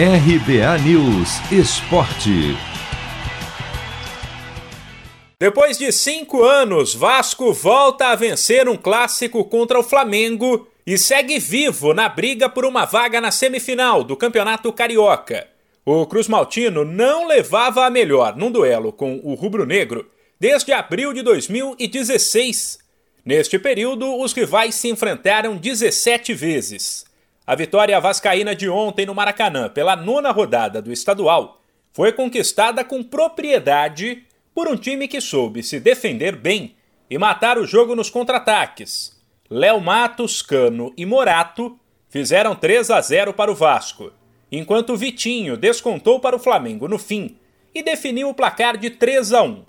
RBA News Esporte. Depois de cinco anos, Vasco volta a vencer um clássico contra o Flamengo e segue vivo na briga por uma vaga na semifinal do Campeonato Carioca. O Cruz Maltino não levava a melhor num duelo com o Rubro Negro desde abril de 2016. Neste período, os rivais se enfrentaram 17 vezes. A vitória vascaína de ontem no Maracanã, pela nona rodada do estadual, foi conquistada com propriedade por um time que soube se defender bem e matar o jogo nos contra-ataques. Léo Matos, Cano e Morato fizeram 3 a 0 para o Vasco, enquanto Vitinho descontou para o Flamengo no fim e definiu o placar de 3 a 1.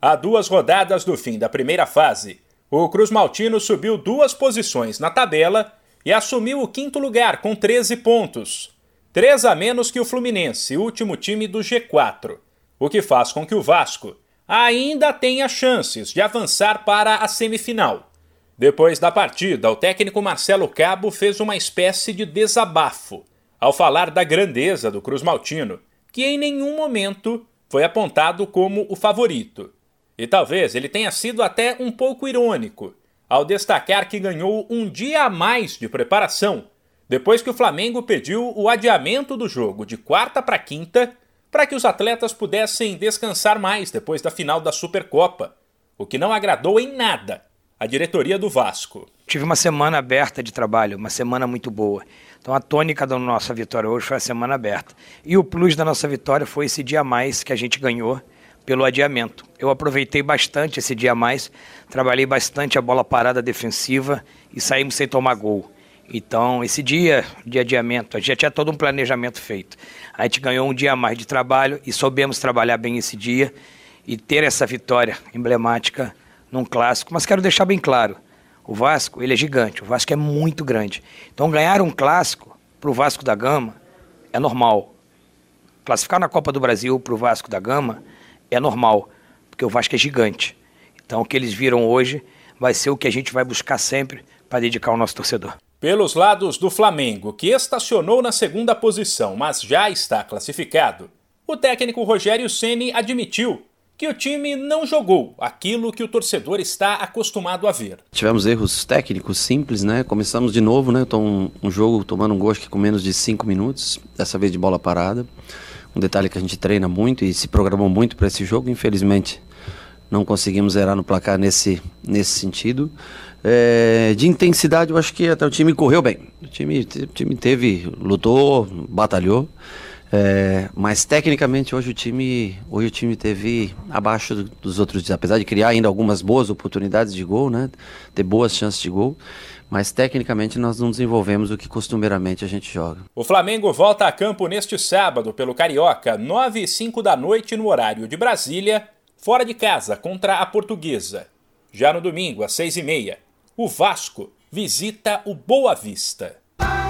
A duas rodadas do fim da primeira fase, o Cruz Maltino subiu duas posições na tabela e assumiu o quinto lugar com 13 pontos, três a menos que o Fluminense, último time do G4, o que faz com que o Vasco ainda tenha chances de avançar para a semifinal. Depois da partida, o técnico Marcelo Cabo fez uma espécie de desabafo ao falar da grandeza do Cruz Maltino, que em nenhum momento foi apontado como o favorito. E talvez ele tenha sido até um pouco irônico ao destacar que ganhou um dia a mais de preparação, depois que o Flamengo pediu o adiamento do jogo de quarta para quinta para que os atletas pudessem descansar mais depois da final da Supercopa, o que não agradou em nada a diretoria do Vasco. Tive uma semana aberta de trabalho, uma semana muito boa. Então a tônica da nossa vitória hoje foi a semana aberta. E o plus da nossa vitória foi esse dia a mais que a gente ganhou pelo adiamento. Eu aproveitei bastante esse dia a mais, trabalhei bastante a bola parada defensiva e saímos sem tomar gol. Então, esse dia de adiamento, a gente já tinha todo um planejamento feito. A gente ganhou um dia a mais de trabalho e soubemos trabalhar bem esse dia e ter essa vitória emblemática num clássico. Mas quero deixar bem claro, o Vasco, ele é gigante, o Vasco é muito grande. Então, ganhar um clássico para o Vasco da Gama é normal. Classificar na Copa do Brasil para o Vasco da Gama é normal, porque o Vasco é gigante. Então o que eles viram hoje vai ser o que a gente vai buscar sempre para dedicar ao nosso torcedor. Pelos lados do Flamengo, que estacionou na segunda posição, mas já está classificado, o técnico Rogério Ceni admitiu que o time não jogou aquilo que o torcedor está acostumado a ver. Tivemos erros técnicos simples, né? Começamos de novo, né? Então, um, jogo tomando um que com menos de cinco minutos, dessa vez de bola parada um detalhe que a gente treina muito e se programou muito para esse jogo. Infelizmente, não conseguimos zerar no placar nesse, nesse sentido. É, de intensidade, eu acho que até o time correu bem. O time, time teve, lutou, batalhou. É, mas tecnicamente hoje o time hoje o time teve abaixo dos outros dias, apesar de criar ainda algumas boas oportunidades de gol, né? Ter boas chances de gol mas tecnicamente nós não desenvolvemos o que costumeiramente a gente joga. O Flamengo volta a campo neste sábado pelo Carioca, 9 e 5 da noite no horário de Brasília, fora de casa contra a Portuguesa. Já no domingo, às 6 e meia, o Vasco visita o Boa Vista.